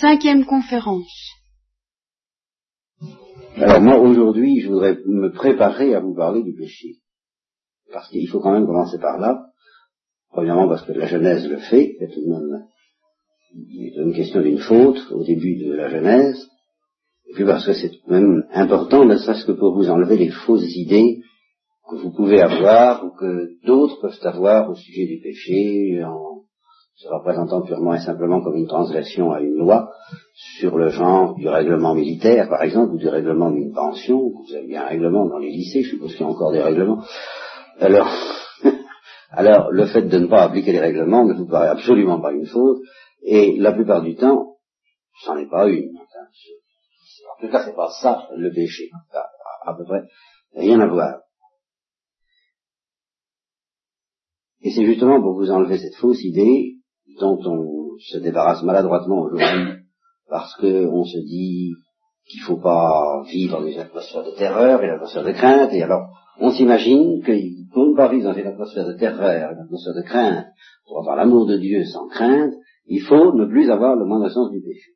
Cinquième conférence. Alors moi, aujourd'hui, je voudrais me préparer à vous parler du péché. Parce qu'il faut quand même commencer par là. Premièrement parce que la Genèse le fait, c'est tout de même une question d'une faute au début de la Genèse, et puis parce que c'est tout de même important, ne serait-ce que pour vous enlever les fausses idées que vous pouvez avoir ou que d'autres peuvent avoir au sujet du péché en se représentant purement et simplement comme une transgression à une loi sur le genre du règlement militaire, par exemple, ou du règlement d'une pension. Vous avez bien un règlement dans les lycées, je suppose qu'il y a encore des règlements. Alors, alors, le fait de ne pas appliquer les règlements ne vous paraît absolument pas une faute, et la plupart du temps, c'en est pas une. en tout cas, c'est pas ça le péché. À, à peu près rien à voir. Et c'est justement pour vous enlever cette fausse idée dont on se débarrasse maladroitement aujourd'hui parce qu'on se dit qu'il ne faut pas vivre dans une atmosphère de terreur et une atmosphère de crainte, et alors on s'imagine qu'on ne pas vivre dans une atmosphère de terreur, une atmosphère de crainte, pour avoir l'amour de Dieu sans crainte, il faut ne plus avoir le moindre sens du péché.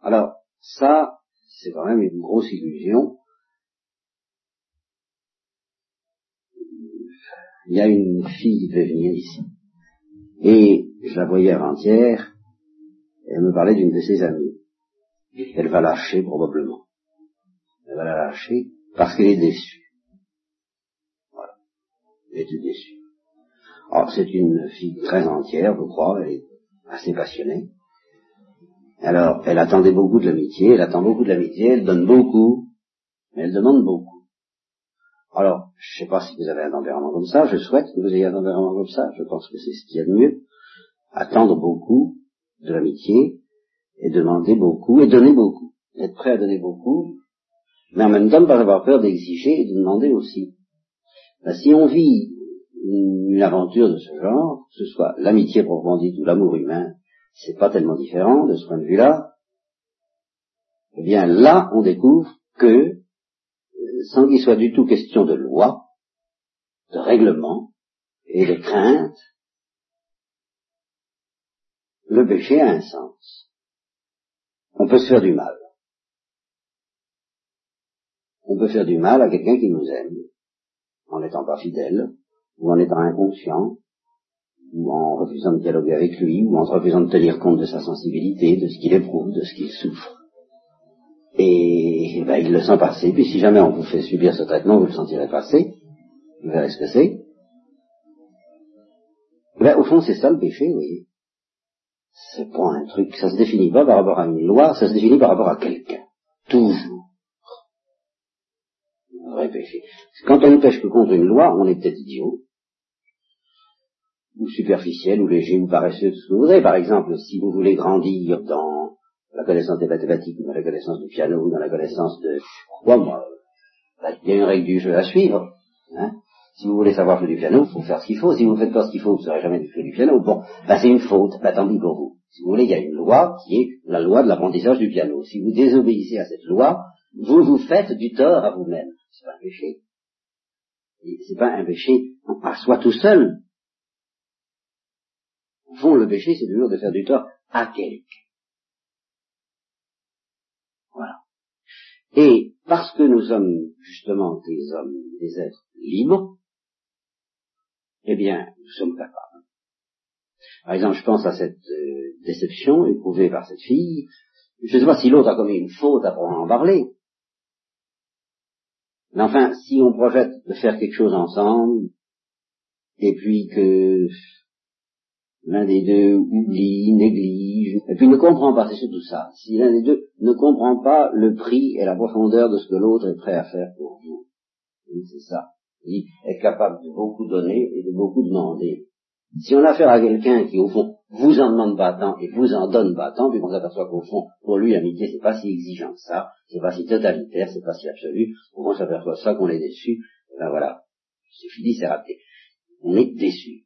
Alors, ça, c'est quand même une grosse illusion. Il y a une fille qui devait venir ici. Et je la voyais avant-hier, elle me parlait d'une de ses amies. Elle va lâcher probablement. Elle va la lâcher parce qu'elle est déçue. Voilà. Elle est déçue. Alors c'est une fille très entière, je crois, elle est assez passionnée. Alors, elle attendait beaucoup de l'amitié, elle attend beaucoup de l'amitié, elle donne beaucoup, mais elle demande beaucoup. Alors, je ne sais pas si vous avez un tempérament comme ça, je souhaite que vous ayez un tempérament comme ça, je pense que c'est ce qu'il y a de mieux. Attendre beaucoup de l'amitié, et demander beaucoup, et donner beaucoup. Être prêt à donner beaucoup, mais en même temps ne pas avoir peur d'exiger et de demander aussi. Ben, si on vit une, aventure de ce genre, que ce soit l'amitié proprement dite ou l'amour humain, c'est pas tellement différent de ce point de vue-là, eh bien là, on découvre que sans qu'il soit du tout question de loi, de règlement et de crainte, le péché a un sens. On peut se faire du mal. On peut faire du mal à quelqu'un qui nous aime, en n'étant pas fidèle, ou en étant inconscient, ou en refusant de dialoguer avec lui, ou en refusant de tenir compte de sa sensibilité, de ce qu'il éprouve, de ce qu'il souffre. Et, ben, il le sent passer. Puis si jamais on vous fait subir ce traitement, vous le sentirez passer. Vous verrez ce que c'est. Ben, au fond, c'est ça le péché, vous voyez. C'est pas un truc, ça se définit pas par rapport à une loi, ça se définit par rapport à quelqu'un. Toujours. Un vrai péché. Quand on ne pêche que contre une loi, on est peut-être idiot, ou superficiel, ou léger, ou paresseux, tout ce que vous voudrez. Par exemple, si vous voulez grandir dans connaissance des mathématiques, dans la connaissance du piano, dans la connaissance de... Quoi, moi, il y a une règle du jeu à suivre. Hein si vous voulez savoir jouer du piano, il faut faire ce qu'il faut. Si vous ne faites pas ce qu'il faut, vous ne saurez jamais jouer du piano. Bon, ben c'est une faute, ben tant pis pour vous. Si vous voulez, il y a une loi qui est la loi de l'apprentissage du piano. Si vous désobéissez à cette loi, vous vous faites du tort à vous-même. C'est pas un péché. C'est pas un péché à soi tout seul. Au fond, le péché, c'est toujours de faire du tort à quelqu'un. Voilà. Et parce que nous sommes justement des hommes, des êtres libres, eh bien, nous sommes capables. Par exemple, je pense à cette euh, déception éprouvée par cette fille. Je ne sais pas si l'autre a commis une faute à en parler. Mais enfin, si on projette de faire quelque chose ensemble, et puis que l'un des deux oublie, néglige, et puis ne comprend pas, c'est surtout ça. Si l'un des deux ne comprend pas le prix et la profondeur de ce que l'autre est prêt à faire pour vous. C'est ça. Il est capable de beaucoup donner et de beaucoup demander. Si on a affaire à quelqu'un qui, au fond, vous en demande pas tant et vous en donne pas tant, puis on s'aperçoit qu'au fond, pour lui, l'amitié, c'est pas si exigeant que ça, c'est pas si totalitaire, c'est pas si absolu, au moins on s'aperçoit ça qu'on est déçu, ben voilà. C'est fini, c'est raté. On est déçu.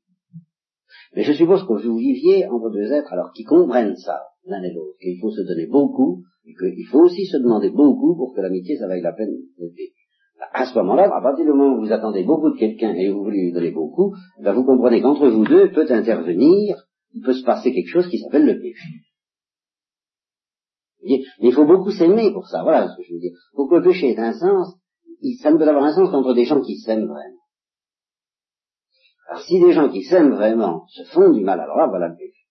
Mais je suppose que vous viviez entre deux êtres alors qui comprennent ça, l'un et l'autre, qu'il faut se donner beaucoup, et qu'il faut aussi se demander beaucoup pour que l'amitié, ça vaille la peine d'être à ce moment-là, à partir du moment où vous attendez beaucoup de quelqu'un et vous voulez lui donner beaucoup, ben vous comprenez qu'entre vous deux peut intervenir, il peut se passer quelque chose qui s'appelle le péché. Mais il faut beaucoup s'aimer pour ça, voilà ce que je veux dire. Pour que le péché ait un sens, ça ne peut avoir un sens qu'entre des gens qui s'aiment vraiment. Alors si des gens qui s'aiment vraiment se font du mal, alors là, voilà le péché.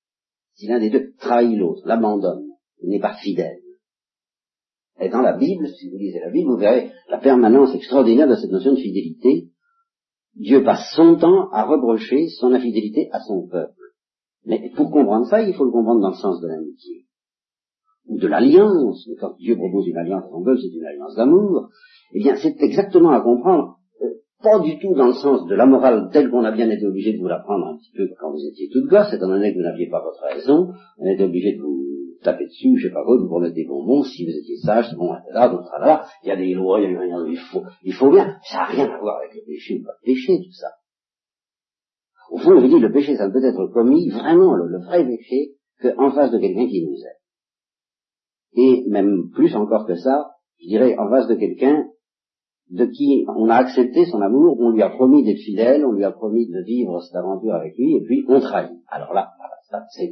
Si l'un des deux trahit l'autre, l'abandonne, n'est pas fidèle. Et dans la Bible, si vous lisez la Bible, vous verrez la permanence extraordinaire de cette notion de fidélité. Dieu passe son temps à reprocher son infidélité à son peuple. Mais pour comprendre ça, il faut le comprendre dans le sens de l'amitié ou de l'alliance, quand Dieu propose une alliance à son peuple, c'est une alliance d'amour, eh bien c'est exactement à comprendre, pas du tout dans le sens de la morale telle qu'on a bien été obligé de vous l'apprendre un petit peu quand vous étiez toute gosse, étant donné que vous n'aviez pas votre raison, on était obligé de vous taper dessus, je sais pas quoi, de vous remettre des bonbons, si vous étiez sage, bon, là, donc là, il y a des lois, il y a rien, il faut, il faut bien, ça n'a rien à voir avec le péché, pas le péché, tout ça. Au fond, je dis, le péché, ça ne peut être commis, vraiment, le, le vrai péché, qu'en face de quelqu'un qui nous aime et même plus encore que ça, je dirais en face de quelqu'un de qui on a accepté son amour, on lui a promis d'être fidèle, on lui a promis de vivre cette aventure avec lui, et puis on trahit. Alors là, ça c'est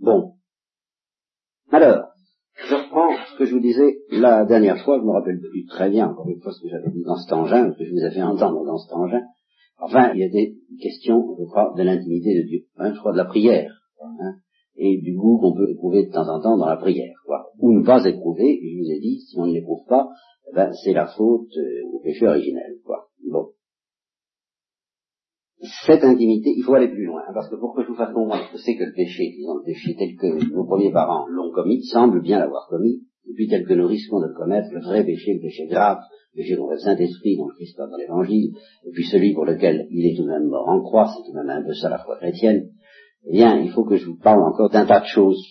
Bon. Alors, je reprends ce que je vous disais la dernière fois, je me rappelle plus très bien, encore une fois, ce que j'avais dit dans cet engin, ce que je vous ai fait entendre dans cet engin. Enfin, il y a des questions, je crois, de l'intimité de Dieu, hein, je crois de la prière. Hein, et du goût qu'on peut éprouver de temps en temps dans la prière, quoi. Ou ne pas éprouver, et je vous ai dit, si on ne l'éprouve pas, eh ben, c'est la faute euh, au péché originel, quoi. Bon. Cette intimité, il faut aller plus loin, parce que pour que je vous fasse comprendre que c'est que le péché, disons le péché tel que nos premiers parents l'ont commis, semblent bien l'avoir commis, et puis tel que nous risquons de le commettre, le vrai péché, le péché grave, le péché contre le Saint-Esprit dont Christ parle dans l'Évangile, et puis celui pour lequel il est tout de même mort en croix, c'est tout de même un peu ça la foi chrétienne, eh bien, il faut que je vous parle encore d'un tas de choses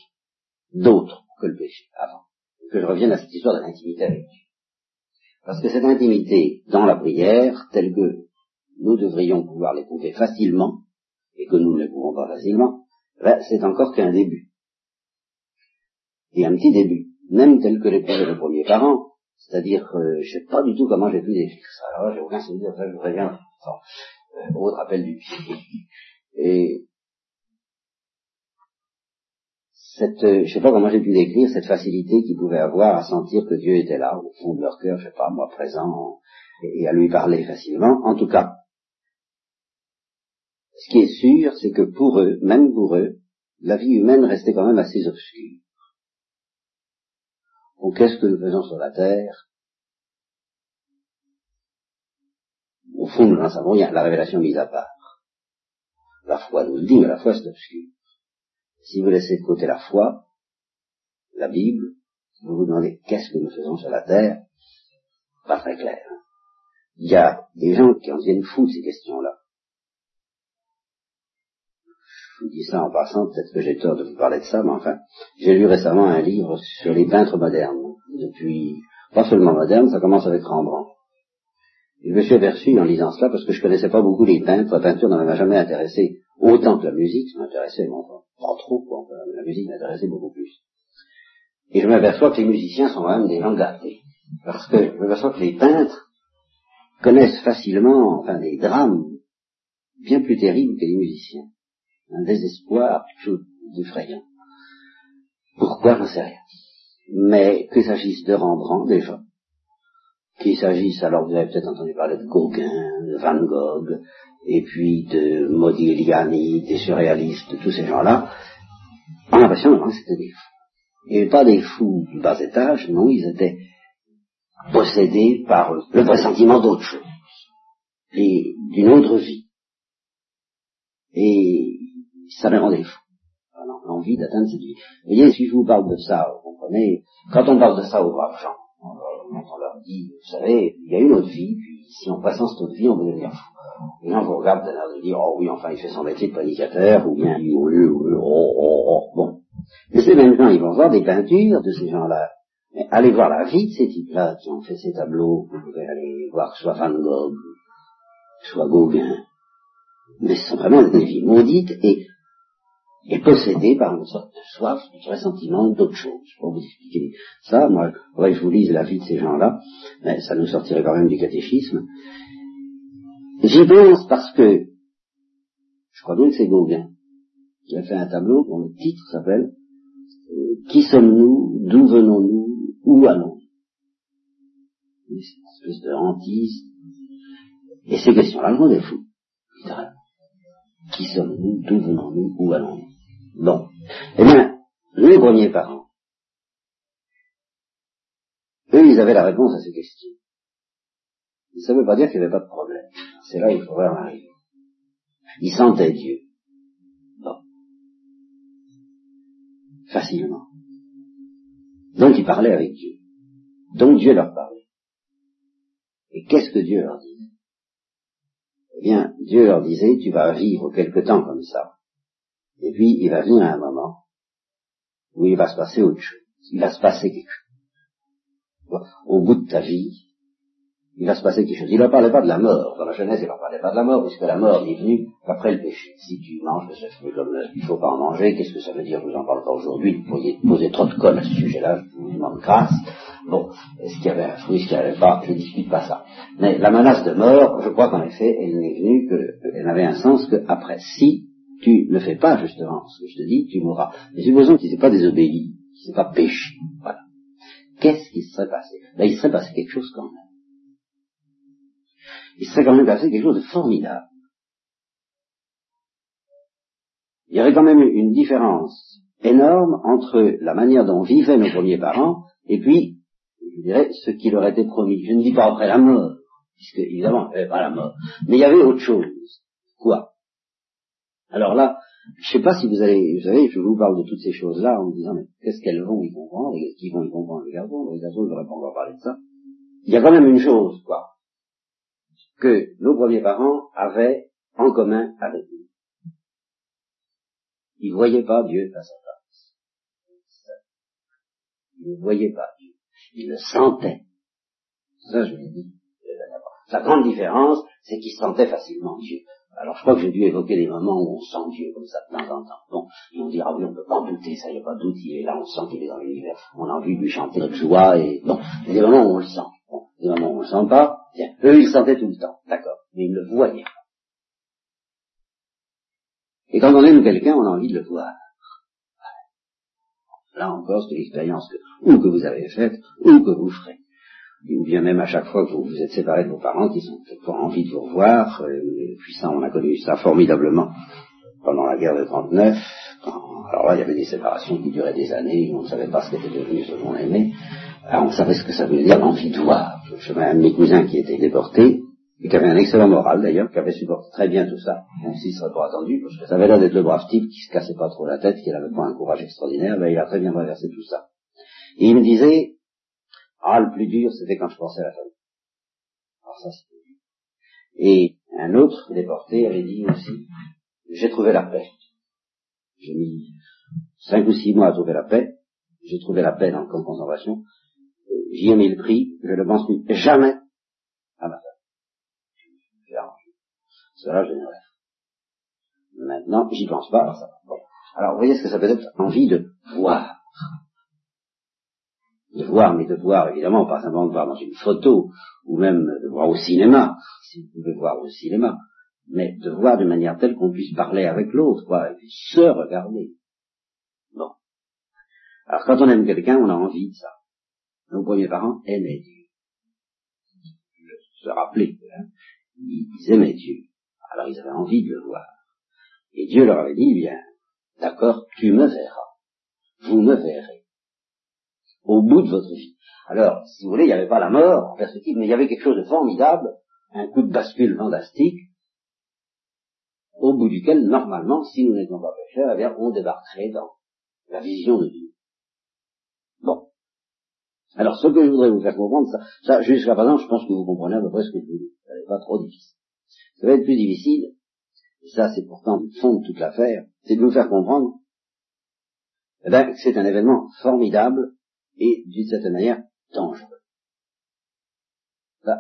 d'autres que le péché, avant. Que je revienne à cette histoire de l'intimité avec Dieu. Parce que cette intimité dans la prière, telle que nous devrions pouvoir l'éprouver facilement, et que nous ne pouvons pas facilement, ben, c'est encore qu'un début. Et un petit début, même tel que l'éprouvaient les premiers parents, c'est-à-dire, euh, je sais pas du tout comment j'ai pu décrire ça. Alors j'ai aucun souvenir, ça je vous préviens, euh, autre appel du pied. Et cette, euh, je sais pas comment j'ai pu décrire cette facilité qu'ils pouvaient avoir à sentir que Dieu était là, au fond de leur cœur, je sais pas, moi présent, et à lui parler facilement. En tout cas, ce qui est sûr, c'est que pour eux, même pour eux, la vie humaine restait quand même assez obscure. Donc qu'est-ce que nous faisons sur la terre? Au fond, nous n'en savons rien, la révélation mise à part. La foi nous le dit, mais la foi c'est obscur. Si vous laissez de côté la foi, la Bible, vous vous demandez qu'est-ce que nous faisons sur la terre, pas très clair. Il y a des gens qui en viennent fous de ces questions-là. Je vous dis ça en passant, peut-être que j'ai tort de vous parler de ça, mais enfin, j'ai lu récemment un livre sur les peintres modernes. Depuis, pas seulement modernes, ça commence avec Rembrandt. je me suis aperçu en lisant cela, parce que je connaissais pas beaucoup les peintres, la peinture ne m'a jamais intéressé autant que la musique, ça m'intéressait, mais enfin, pas trop, quoi. la musique m'intéressait beaucoup plus. Et je m'aperçois que les musiciens sont quand même des gens gâtés. Parce que je m'aperçois que les peintres connaissent facilement, enfin, des drames bien plus terribles que les musiciens. Un désespoir, chose d'effrayant. Pourquoi, j'en sais rien. Mais qu'il s'agisse de Rembrandt, déjà, qu'il s'agisse, alors vous avez peut-être entendu parler de Gauguin, de Van Gogh, et puis de Modigliani, des surréalistes, de tous ces gens-là, on a l'impression que c'était des fous. Et pas des fous du bas étage, non, ils étaient possédés par le pressentiment d'autre chose, d'une autre vie. Et ça les rendait fous. L'envie d'atteindre cette vie. Vous voyez, si je vous parle de ça, vous comprenez, quand on parle de ça aux braves gens, on leur dit, vous savez, il y a une autre vie, puis si on passe en cette autre vie, on peut devenir fou. Et là, on vous regarde d'un air de dire, oh oui, enfin, il fait son métier de panicateur, ou bien, oui, oui, oui, oh, oh, oh, bon. Mais ces mêmes gens, ils vont voir des peintures de ces gens-là. Mais allez voir la vie de ces types-là qui ont fait ces tableaux. Vous pouvez aller voir soit Van Gogh, soit Gauguin. Mais ce sont vraiment des vies maudites et, et possédées par une sorte de soif, de ressentiment d'autre chose. Peux vous expliquer ça. Moi, faudrait que je vous lise la vie de ces gens-là. Mais ça nous sortirait quand même du catéchisme. J'y pense parce que je crois bien que c'est Gauguin qui a fait un tableau dont le titre s'appelle euh, Qui sommes-nous D'où venons-nous Où allons-nous? Une espèce de hantise. Et ces questions-là le rendent fou. Qui sommes-nous D'où venons-nous Où allons-nous? Bon. Eh bien, les premiers parents, eux, ils avaient la réponse à ces questions. Ça ne veut pas dire qu'il n'y avait pas de problème. C'est là où il faudrait en arriver. Ils sentaient Dieu. Bon. Facilement. Donc ils parlaient avec Dieu. Donc Dieu leur parlait. Et qu'est-ce que Dieu leur disait? Eh bien, Dieu leur disait, tu vas vivre quelque temps comme ça. Et puis, il va venir un moment où il va se passer autre chose. Il va se passer quelque chose. Au bout de ta vie, il va se passer quelque chose. Il ne parlait pas de la mort. Dans la Genèse, il ne parlait pas de la mort, puisque la mort est venue après le péché. Si tu manges de ce fruit comme il ne faut pas en manger, qu'est-ce que ça veut dire? Je vous en parle pas aujourd'hui. Vous pourriez poser trop de colle à ce sujet-là, je vous demande grâce. Bon, est-ce qu'il y avait un fruit, est-ce qu'il n'y avait pas? Je ne discute pas ça. Mais la menace de mort, je crois qu'en effet, elle n'est venue qu'elle n'avait un sens qu'après. Si tu ne fais pas justement ce que je te dis, tu mourras. Mais supposons qu'il ne s'est pas désobéi, qu'il ne s'est pas péché. Voilà. Qu'est-ce qui se serait passé? Ben, Il serait passé quelque chose quand même il serait quand même passé quelque chose de formidable. Il y aurait quand même une différence énorme entre la manière dont vivaient nos premiers parents et puis, je dirais, ce qui leur était promis. Je ne dis pas après la mort, puisque évidemment, il n'y pas la mort, mais il y avait autre chose. Quoi? Alors là, je ne sais pas si vous allez, vous savez, je vous parle de toutes ces choses-là en me disant, mais qu'est-ce qu'elles vont y comprendre, et qu'ils vont y comprendre les garçons, les garçons, ils n'auraient pas encore parlé de ça. Il y a quand même une chose, quoi que nos premiers parents avaient en commun avec nous. Ils ne voyaient pas Dieu face à face. Ils ne voyaient pas Dieu. Ils le sentaient. Ça, je l'ai dit. La grande différence, c'est qu'ils sentaient facilement Dieu. Alors je crois que j'ai dû évoquer des moments où on sent Dieu comme ça de temps en temps. Bon, et on dira oui, on ne peut pas en douter, ça y a pas de doute, il est là, on sent qu'il est dans l'univers. On a envie de lui chanter notre joie et bon, il y a des moments où on le sent. Bon, des moments où on le sent pas, Bien. Eux, ils sentaient tout le temps, d'accord, mais ils ne le voyaient pas. Et quand on aime quelqu'un, on a envie de le voir. Là encore, c'est l'expérience que, ou que vous avez faite, ou que vous ferez. Ou bien même à chaque fois que vous vous êtes séparés de vos parents, qui ont quelquefois envie de vous revoir, euh, puis ça, on a connu ça formidablement pendant la guerre de 39, alors là, il y avait des séparations qui duraient des années, on ne savait pas ce qu'était devenu ce qu'on aimait, alors on savait ce que ça voulait dire l'envie de voir. J'avais un de mes cousins qui était déporté, et qui avait un excellent moral d'ailleurs, qui avait supporté très bien tout ça, même s'il serait pas attendu, parce que ça avait l'air d'être le brave type qui se cassait pas trop la tête, qui n'avait pas un courage extraordinaire, ben, il a très bien traversé tout ça. Et il me disait, ah, le plus dur, c'était quand je pensais à la famille. Alors ça, c'était dur. Et un autre déporté avait dit aussi, j'ai trouvé la paix. J'ai mis cinq ou six mois à trouver la paix. J'ai trouvé la paix dans le camp de concentration j'y ai mis le prix, je ne pense plus jamais à ma femme. J'ai arrangé. Cela, je ne Maintenant, j'y pense pas, alors ça bon. Alors, vous voyez ce que ça peut être? Envie de voir. De voir, mais de voir, évidemment, pas simplement de voir dans une photo, ou même de voir au cinéma, si vous pouvez voir au cinéma, mais de voir de manière telle qu'on puisse parler avec l'autre, quoi, et puis se regarder. Bon. Alors, quand on aime quelqu'un, on a envie de ça nos premiers parents aimaient Dieu. Se rappelais, hein, ils aimaient Dieu. Alors ils avaient envie de le voir. Et Dieu leur avait dit, bien, d'accord, tu me verras. Vous me verrez. Au bout de votre vie. Alors, si vous voulez, il n'y avait pas la mort en perspective, mais il y avait quelque chose de formidable, un coup de bascule fantastique, au bout duquel, normalement, si nous n'étions pas pécheurs, eh on débarquerait dans la vision de Dieu. Bon. Alors, ce que je voudrais vous faire comprendre, ça, ça jusqu'à présent, je pense que vous comprenez à peu près ce que je vous dis. Ça n'est pas trop difficile. Ça va être plus difficile, et ça c'est pourtant le fond de toute l'affaire, c'est de vous faire comprendre eh que c'est un événement formidable et d'une certaine manière dangereux. Ça,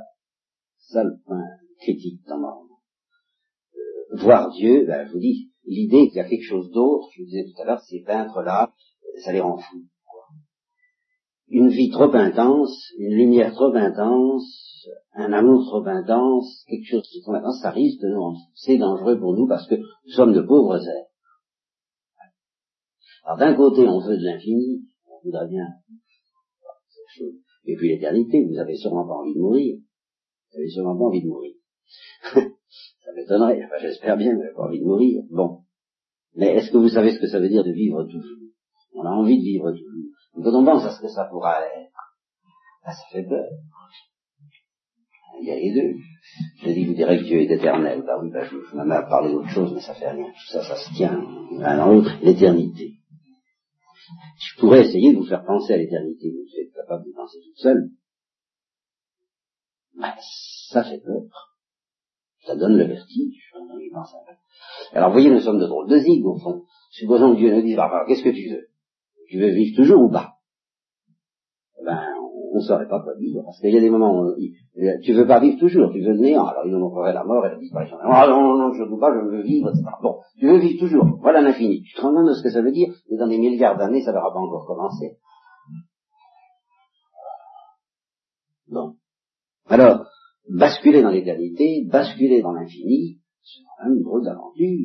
ça le point critique dans mon euh, voir Dieu, ben, je vous dis, l'idée qu'il y a quelque chose d'autre, je vous disais tout à l'heure, ces peintres-là, ça les rend fous une vie trop intense, une lumière trop intense, un amour trop intense, quelque chose qui est trop intense, ça risque de nous C'est dangereux pour nous parce que nous sommes de pauvres êtres. Alors d'un côté, on veut de l'infini, on voudrait bien. Et puis l'éternité, vous avez sûrement pas envie de mourir. Vous avez sûrement pas envie de mourir. ça m'étonnerait, enfin, j'espère bien, vous n'avez pas envie de mourir. Bon. Mais est-ce que vous savez ce que ça veut dire de vivre toujours? On a envie de vivre toujours. Quand on pense à ce que ça pourra être, ben, ça fait peur. Il y a les deux. Je dis, vous direz que Dieu est éternel. Bah oui, bah, je, je m'amène à parler d'autre chose, mais ça fait rien. Tout ça, ça se tient l'un dans l'autre. L'éternité. Je pourrais essayer de vous faire penser à l'éternité. Vous êtes capable de penser toute seule. Bah, ça fait peur. Ça donne le vertige. Alors, vous voyez, nous sommes de drôles de zig, au fond. Supposons que Dieu nous dise, bah, qu'est-ce que tu veux? Tu veux vivre toujours ou pas? Ne saurait pas quoi dire, parce qu'il y a des moments où tu veux pas vivre toujours, tu veux le néant, alors il nous montrerait la mort et la disparition. Ah non, non, non, je ne veux pas, je veux vivre, etc. Bon, tu veux vivre toujours, voilà l'infini. Tu te rends compte de ce que ça veut dire, mais dans des milliards d'années, ça n'aura pas encore commencé. Bon. Alors, basculer dans l'éternité, basculer dans l'infini, c'est quand même une drôle d'aventure.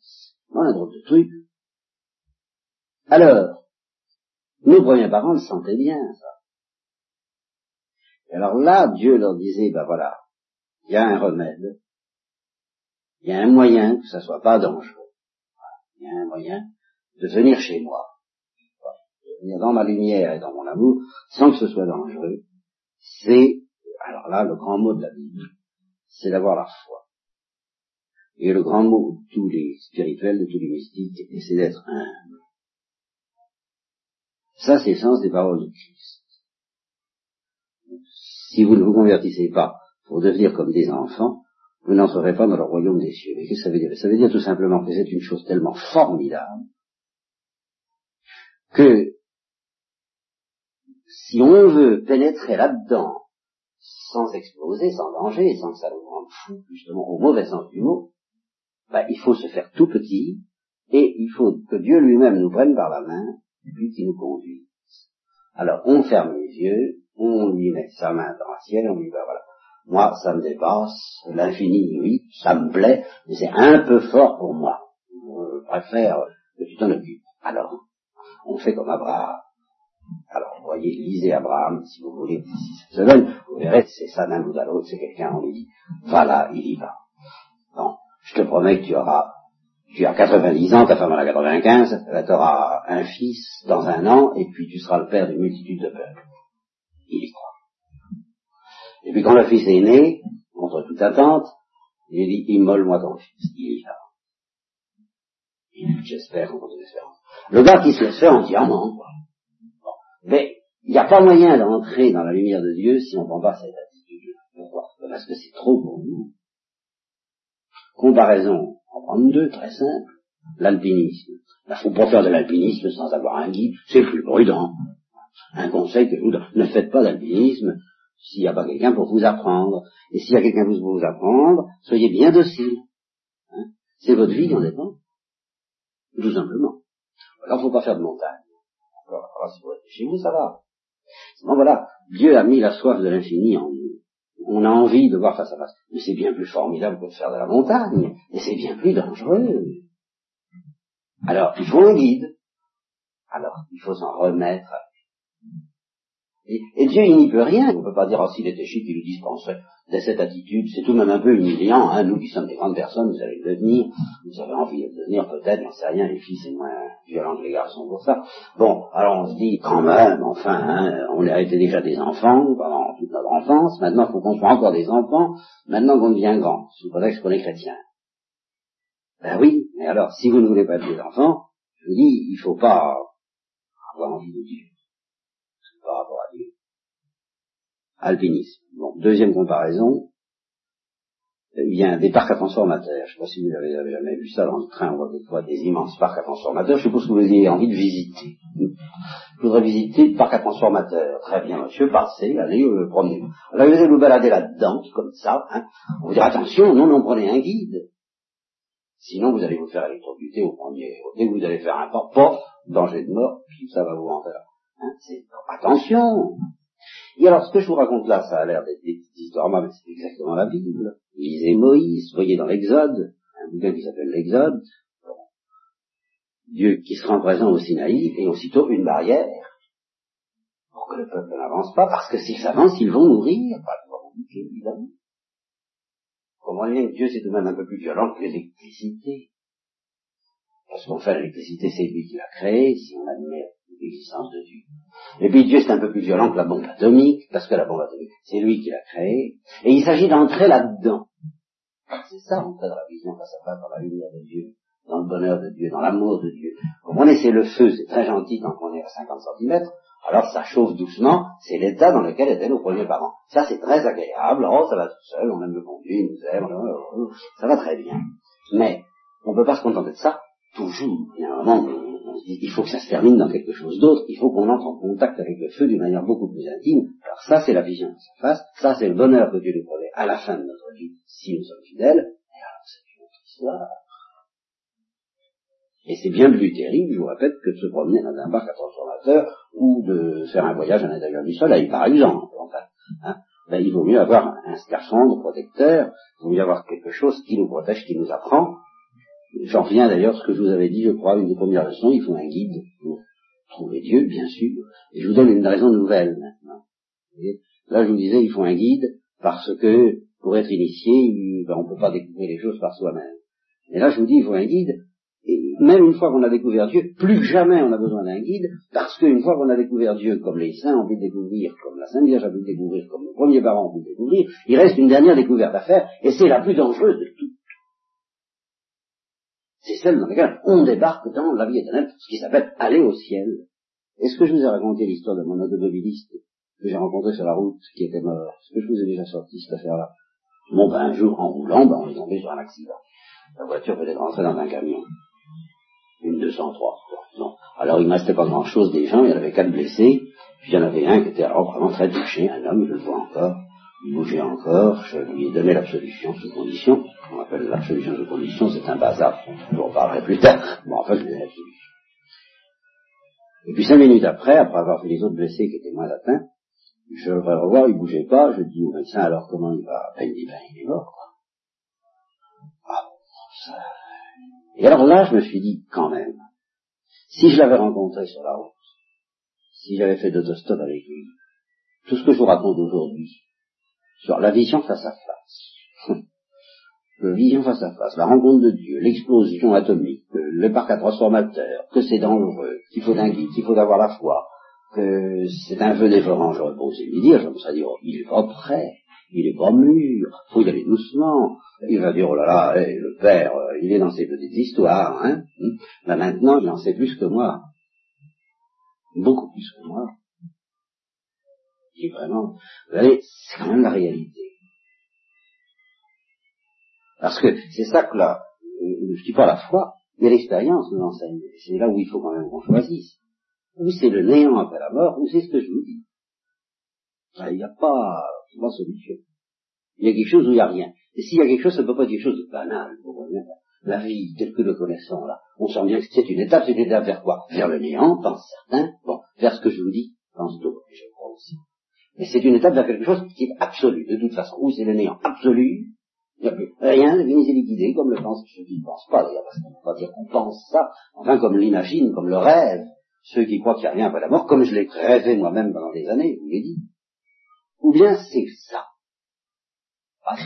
C'est un drôle de truc. Alors, nos premiers parents le sentaient bien, ça. Et alors là, Dieu leur disait, ben voilà, il y a un remède, il y a un moyen que ça soit pas dangereux. Il y a un moyen de venir chez moi, de venir dans ma lumière et dans mon amour, sans que ce soit dangereux. C'est, alors là, le grand mot de la Bible, c'est d'avoir la foi. Et le grand mot de tous les spirituels, de tous les mystiques, c'est d'être humble. Ça, c'est le sens des paroles de Christ si vous ne vous convertissez pas pour devenir comme des enfants, vous n'entrerez pas dans le royaume des cieux. Mais qu'est-ce que ça veut dire? Ça veut dire tout simplement que c'est une chose tellement formidable que si on veut pénétrer là-dedans sans exploser, sans danger, sans que ça nous rende fou, justement au mauvais sens du mot, ben, il faut se faire tout petit et il faut que Dieu lui-même nous prenne par la main et puis qu'il nous conduise. Alors on ferme les yeux on lui met sa main dans le ciel, on lui ben voilà, moi, ça me dépasse, l'infini, oui, ça me plaît, mais c'est un peu fort pour moi. Je préfère que tu t'en occupes. Alors, on fait comme Abraham. Alors, vous voyez, lisez Abraham, si vous voulez, cette semaine, vous verrez, c'est ça d'un bout à l'autre, c'est quelqu'un, on lui dit, voilà, il y va. Bon, je te promets que tu auras, tu as 90 ans, ta femme en a 95, tu auras un fils dans un an, et puis tu seras le père d'une multitude de peuples il y croit. Et puis quand le fils est né, contre toute attente, il dit, immole-moi ton fils, il y va. J'espère toute espérance. Le gars qui se laisse faire entièrement, quoi. Bon. Mais il n'y a pas moyen d'entrer dans la lumière de Dieu si on ne prend pas cette attitude. Pourquoi Parce que c'est trop pour nous. Comparaison, en prendre deux, très simple. L'alpinisme. Il faut pas faire de l'alpinisme sans avoir un guide, c'est plus prudent un conseil que vous ne faites pas d'alpinisme s'il n'y a pas quelqu'un pour vous apprendre. Et s'il y a quelqu'un pour vous apprendre, soyez bien docile. Hein? C'est votre vie en dépend. Tout simplement. Alors, il ne faut pas faire de montagne. Alors, si vous chez vous, ça va. Sinon, voilà, Dieu a mis la soif de l'infini en nous. On a envie de voir face à face. Mais c'est bien plus formidable que de faire de la montagne. Et c'est bien plus dangereux. Alors, il faut un guide. Alors, il faut s'en remettre et, Dieu, il n'y peut rien. On ne peut pas dire, oh, s'il était chic, il le dispenserait de cette attitude. C'est tout de même un peu humiliant. Hein. Nous qui sommes des grandes personnes, vous allez le devenir. Vous avez envie de devenir, peut-être, j'en sais rien. Les filles, c'est moins violent que les garçons pour ça. Bon, alors on se dit, quand même, enfin, hein, on a été déjà des enfants pendant toute notre enfance. Maintenant, il faut qu'on soit encore des enfants. Maintenant qu'on devient grand, sous prétexte qu'on est chrétien. Ben oui, mais alors, si vous ne voulez pas être des enfants, je vous dis, il ne faut pas avoir envie de Dieu par rapport à Dieu. Alpinisme. Bon, deuxième comparaison, il y a des parcs à transformateurs. Je ne sais pas si vous avez, jamais vu ça dans le train, on voit des fois des immenses parcs à transformateurs. Je suppose que vous avez envie de visiter. Je voudrais visiter le parc à transformateurs. Très bien, monsieur, passez, allez, euh, promenez. Alors vous allez vous balader là-dedans, comme ça. Hein. On vous dire attention, non, non, prenez un guide. Sinon, vous allez vous faire électrocuter au premier. Dès que vous allez faire un pas, pof, danger de mort, puis ça va vous rentrer là. Hein, attention Et alors, ce que je vous raconte là, ça a l'air d'être des petites histoires, mais c'est exactement la Bible. Lisez Moïse, voyez dans l'Exode, un bouquin qui s'appelle l'Exode. Dieu qui se rend présent au Sinaï, et aussitôt une barrière pour que le peuple n'avance pas, parce que s'ils avancent, ils vont mourir. évidemment. Comment bien que Dieu c'est tout de même un peu plus violent que l'électricité. Parce qu'en fait, l'électricité, c'est lui qui l'a créée, si on admet l'existence de Dieu. Et puis Dieu, c'est un peu plus violent que la bombe atomique, parce que la bombe atomique, c'est lui qui l'a créée. Et il s'agit d'entrer là-dedans. C'est ça, entrer dans la vision face à face, dans la lumière de Dieu, dans le bonheur de Dieu, dans l'amour de Dieu. Comme on essaie le feu, c'est très gentil tant qu'on est à 50 cm, alors ça chauffe doucement, c'est l'état dans lequel étaient nos premiers parents. Ça c'est très agréable, oh ça va tout seul, on aime le conduire, il nous aime, ça va très bien. Mais on ne peut pas se contenter de ça toujours. Il y a un moment il faut que ça se termine dans quelque chose d'autre, il faut qu'on entre en contact avec le feu d'une manière beaucoup plus intime. Alors ça c'est la vision de sa face, ça c'est le bonheur que Dieu nous promet à la fin de notre vie, si nous sommes fidèles, et alors c'est une autre histoire. Et c'est bien plus terrible, je vous répète, que de se promener dans un barque à transformateur ou de faire un voyage à l'intérieur du soleil, par exemple. Enfin, hein. ben, il vaut mieux avoir un scaphandre protecteur, il vaut mieux avoir quelque chose qui nous protège, qui nous apprend. J'en reviens d'ailleurs à ce que je vous avais dit, je crois, une des premières leçons, il faut un guide pour trouver Dieu, bien sûr. Et je vous donne une raison nouvelle maintenant. là, je vous disais, il faut un guide parce que pour être initié, ben, on ne peut pas découvrir les choses par soi-même. Et là, je vous dis, il faut un guide et même une fois qu'on a découvert Dieu, plus jamais on a besoin d'un guide, parce qu'une fois qu'on a découvert Dieu, comme les saints ont pu le découvrir, comme la Sainte Vierge a pu découvrir, comme nos premiers parents ont pu le découvrir, il reste une dernière découverte à faire, et c'est la plus dangereuse de toutes. Celle dans laquelle on débarque dans la vie éternelle, ce qui s'appelle aller au ciel. Est-ce que je vous ai raconté l'histoire de mon automobiliste que j'ai rencontré sur la route, qui était mort? Est-ce que je vous ai déjà sorti cette affaire-là? Bon, ben, un jour, en roulant, ben, on est tombé sur un accident. La voiture peut être rentrée dans un camion une 203. Non. Alors il ne restait pas grand-chose des gens, il y en avait quatre blessés, puis il y en avait un qui était alors vraiment très touché, un homme, je le vois encore, il bougeait encore, je lui ai donné l'absolution sous condition, on appelle l'absolution sous condition, c'est un bazar, je vous en parlerai plus tard, bon enfin je lui ai donné l'absolution. Et puis cinq minutes après, après avoir fait les autres blessés qui étaient moins atteints, je le revoir, il bougeait pas, je dis au médecin alors comment il va Ben il dit ben il est mort quoi. Ah, ça, et alors là, je me suis dit, quand même, si je l'avais rencontré sur la route, si j'avais fait d'autostop avec lui, tout ce que je vous raconte aujourd'hui, sur la vision face à face, la vision face à face, la rencontre de Dieu, l'explosion atomique, le parc à transformateur, que c'est dangereux, qu'il faut d'un guide, qu'il faut avoir la foi, que c'est un feu dévorant, j'aurais pas osé lui dire, je me serais dit, oh, il est pas prêt, il est pas mûr, faut y aller doucement. Il va dire, oh là là, le père, euh, il est dans ses petites histoires, hein. Là maintenant, il en sait plus que moi. Beaucoup plus que moi. Vraiment, vous voyez, c'est quand même la réalité. Parce que c'est ça que là, je dis pas la foi, mais l'expérience nous enseigne. C'est là où il faut quand même qu'on choisisse. Ou c'est le néant après la mort, ou c'est ce que je vous dis. Il n'y a pas trois solutions. Il y a quelque chose où il n'y a rien. Et s'il y a quelque chose, ça ne peut pas être quelque chose de banal. La vie, telle que nous connaissons là, on sent bien que c'est une étape, c'est une étape vers quoi? Vers le néant, pensent certains. Bon, vers ce que je vous dis, pense d'autres, je crois aussi. Mais c'est une étape vers quelque chose qui est absolu, de toute façon. Où c'est le néant absolu, il n'y a plus rien, est liquidé, comme le pensent ceux qui ne pensent pas, d'ailleurs, parce qu'on ne peut pas dire qu'on pense ça, enfin comme l'imagine, comme le rêve, ceux qui croient qu'il n'y a rien après la mort, comme je l'ai rêvé moi-même pendant des années, je vous l'ai dit. Ou bien c'est ça. Ah,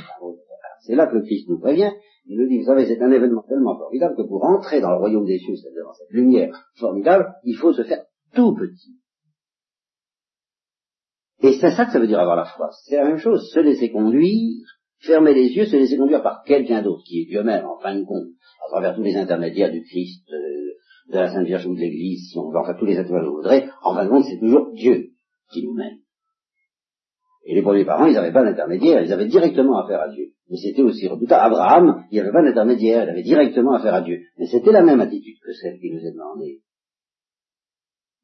c'est là que le Christ nous prévient. Il nous dit, vous savez, c'est un événement tellement formidable que pour entrer dans le royaume des cieux, c'est-à-dire dans cette lumière formidable, il faut se faire tout petit. Et c'est ça que ça veut dire avoir la foi. C'est la même chose, se laisser conduire, fermer les yeux, se laisser conduire par quelqu'un d'autre, qui est Dieu-même, en fin de compte, à travers tous les intermédiaires du Christ, de, la Sainte Vierge ou de l'Église, si on veut, enfin tous les intermédiaires que vous voudrez, en fin de compte, c'est toujours Dieu qui nous mène. Et les premiers parents, ils n'avaient pas d'intermédiaire, ils avaient directement affaire à Dieu. Mais c'était aussi redoutable. Abraham, il n'y avait pas d'intermédiaire, il avait directement affaire à Dieu. Mais c'était la même attitude que celle qui nous est demandée.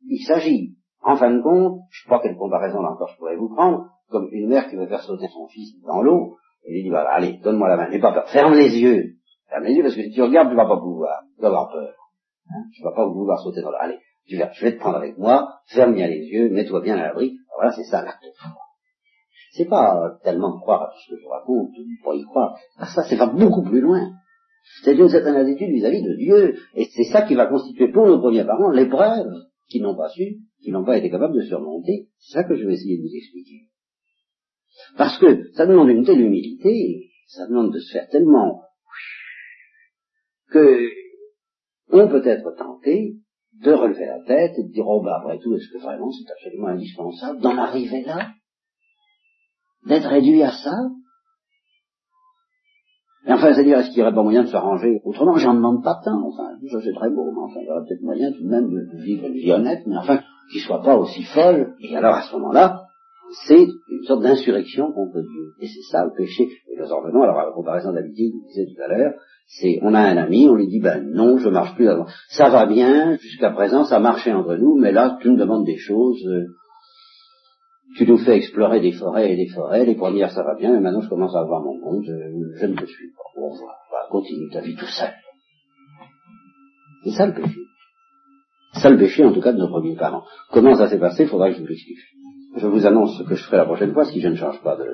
Il s'agit, en fin de compte, je crois quelle comparaison là encore je pourrais vous prendre, comme une mère qui veut faire sauter son fils dans l'eau, et lui dit, allez, donne-moi la main, n'aie pas peur, ferme les yeux. Ferme les yeux parce que si tu regardes, tu vas pas pouvoir, tu vas avoir peur. Hein tu vas pas vouloir sauter dans l'eau. Allez, je vais te prendre avec moi, ferme bien les yeux, mets-toi bien à l'abri. Voilà, c'est ça l'acte de foi. C'est pas tellement croire à tout ce que je raconte, pas y croire. Ah, ça, c'est va beaucoup plus loin. C'est une certaine attitude vis-à-vis de Dieu. Et c'est ça qui va constituer pour nos premiers parents l'épreuve qu'ils n'ont pas su, qu'ils n'ont pas été capables de surmonter. C'est ça que je vais essayer de vous expliquer. Parce que ça demande une telle humilité, ça demande de se faire tellement que on peut être tenté de relever la tête et de dire, oh bah après tout, est-ce que vraiment c'est absolument indispensable d'en arriver là D'être réduit à ça? Enfin, c'est-à-dire, est-ce qu'il n'y aurait pas moyen de s'arranger autrement? J'en demande pas tant, enfin, ça c'est très beau, mais enfin, il y aurait peut-être moyen tout de même de vivre une vie honnête, mais enfin, qui soit pas aussi folle. Et alors, à ce moment-là, c'est une sorte d'insurrection contre Dieu. Et c'est ça le péché. Et nous en revenons alors à la comparaison d'habitude, je disais tout à l'heure, c'est, on a un ami, on lui dit, ben non, je marche plus avant. Ça va bien, jusqu'à présent, ça marchait entre nous, mais là, tu me demandes des choses, euh, tu nous fais explorer des forêts et des forêts, les premières ça va bien, mais maintenant je commence à avoir mon compte, je, ne te suis pas. Au revoir, continue ta vie tout seul. C'est ça le péché. Ça le péché en tout cas de nos premiers parents. Comment ça s'est passé, il faudra que je vous l'explique. Je vous annonce ce que je ferai la prochaine fois si je ne change pas de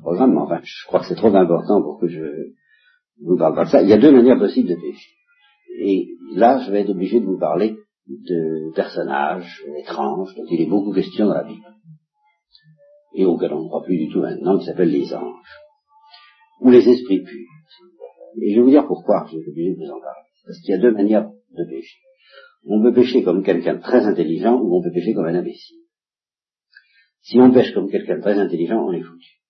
programme, mais enfin je crois que c'est trop important pour que je vous parle pas de ça. Il y a deux manières possibles de pécher. Et là, je vais être obligé de vous parler de personnages étranges dont il est beaucoup question dans la Bible et auquel on ne croit plus du tout maintenant, qui s'appellent les anges, ou les esprits purs. Et je vais vous dire pourquoi je suis obligé de vous en parler. Parce qu'il y a deux manières de pécher. On peut pécher comme quelqu'un de très intelligent ou on peut pécher comme un imbécile. Si on pêche comme quelqu'un de très intelligent, on est foutu.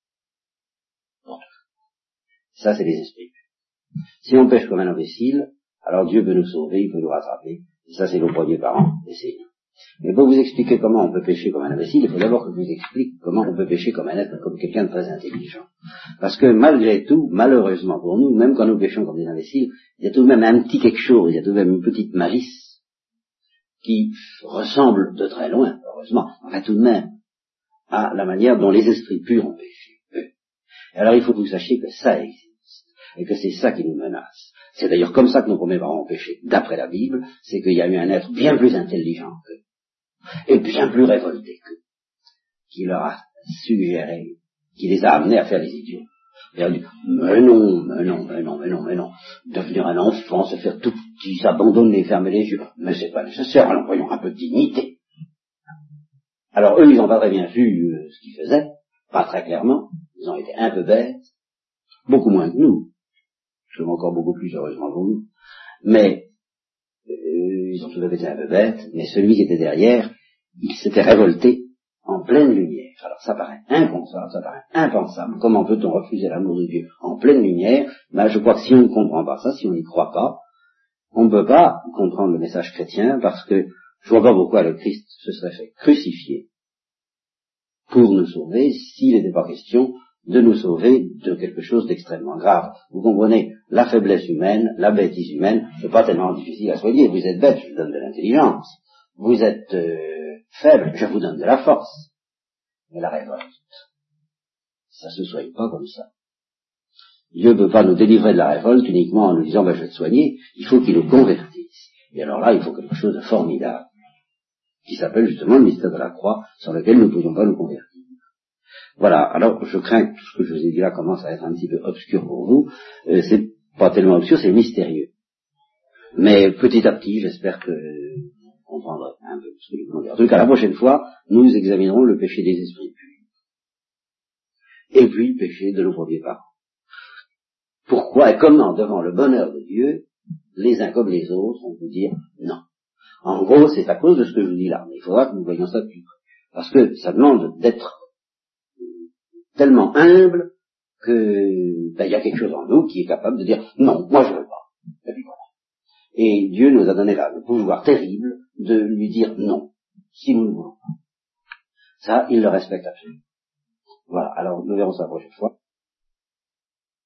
Ça, c'est les esprits purs. Si on pêche comme un imbécile, alors Dieu peut nous sauver, il peut nous rattraper. Et ça, c'est nos premiers parents, et c'est mais pour vous expliquer comment on peut pécher comme un imbécile, il faut d'abord que je vous explique comment on peut pécher comme un être, comme quelqu'un de très intelligent. Parce que malgré tout, malheureusement pour nous, même quand nous péchons comme des imbéciles, il y a tout de même un petit quelque chose, il y a tout de même une petite malice qui ressemble de très loin, heureusement, enfin tout de même, à la manière dont les esprits purs ont péché. Alors il faut que vous sachiez que ça existe, et que c'est ça qui nous menace. C'est d'ailleurs comme ça que nos premiers parents ont péché, d'après la Bible, c'est qu'il y a eu un être bien plus intelligent qu'eux, et bien plus révolté qu'eux, qui leur a suggéré, qui les a amenés à faire les idiots. Il a dit, mais non, mais non, mais non, mais non, mais non, devenir un enfant, se faire tout petit, s'abandonner, fermer les yeux, mais c'est pas nécessaire, alors voyons un peu de dignité. Alors eux, ils n'ont pas très bien vu euh, ce qu'ils faisaient, pas très clairement, ils ont été un peu bêtes, beaucoup moins que nous, je sommes encore beaucoup plus heureusement nous, mais euh, ils ont tout à fait été un peu bêtes, mais celui qui était derrière, il s'était révolté en pleine lumière. Alors ça paraît inconcevable, ça paraît impensable. Comment peut-on refuser l'amour de Dieu en pleine lumière? Ben, Je crois que si on ne comprend pas ça, si on n'y croit pas, on ne peut pas comprendre le message chrétien parce que je vois pas pourquoi le Christ se serait fait crucifier pour nous sauver s'il n'était pas question de nous sauver de quelque chose d'extrêmement grave. Vous comprenez, la faiblesse humaine, la bêtise humaine, c'est pas tellement difficile à soigner. Vous êtes bête, je vous donne de l'intelligence. Vous êtes euh, faible, je vous donne de la force. Mais la révolte, ça se soigne pas comme ça. Dieu ne peut pas nous délivrer de la révolte uniquement en nous disant, ben, je vais te soigner. Il faut qu'il nous convertisse. Et alors là, il faut quelque chose de formidable, qui s'appelle justement le mystère de la croix, sur lequel nous ne pouvons pas nous convertir. Voilà, alors je crains que tout ce que je vous ai dit là commence à être un petit peu obscur pour vous. Euh, c'est pas tellement obscur, c'est mystérieux. Mais petit à petit, j'espère que vous comprendrez un peu ce que je veux dire. En tout cas, la prochaine fois, nous examinerons le péché des esprits. Et puis le péché de nos premiers parents. Pourquoi et comment, devant le bonheur de Dieu, les uns comme les autres, on peut dire non. En gros, c'est à cause de ce que je vous dis là. Mais il faudra que nous voyions ça plus près. Parce que ça demande d'être tellement humble que ben, il y a quelque chose en nous qui est capable de dire non, moi je veux pas. Et Dieu nous a donné là le pouvoir terrible de lui dire non, si nous ne voulons pas. Ça, il le respecte absolument. Voilà, alors nous verrons ça la prochaine fois.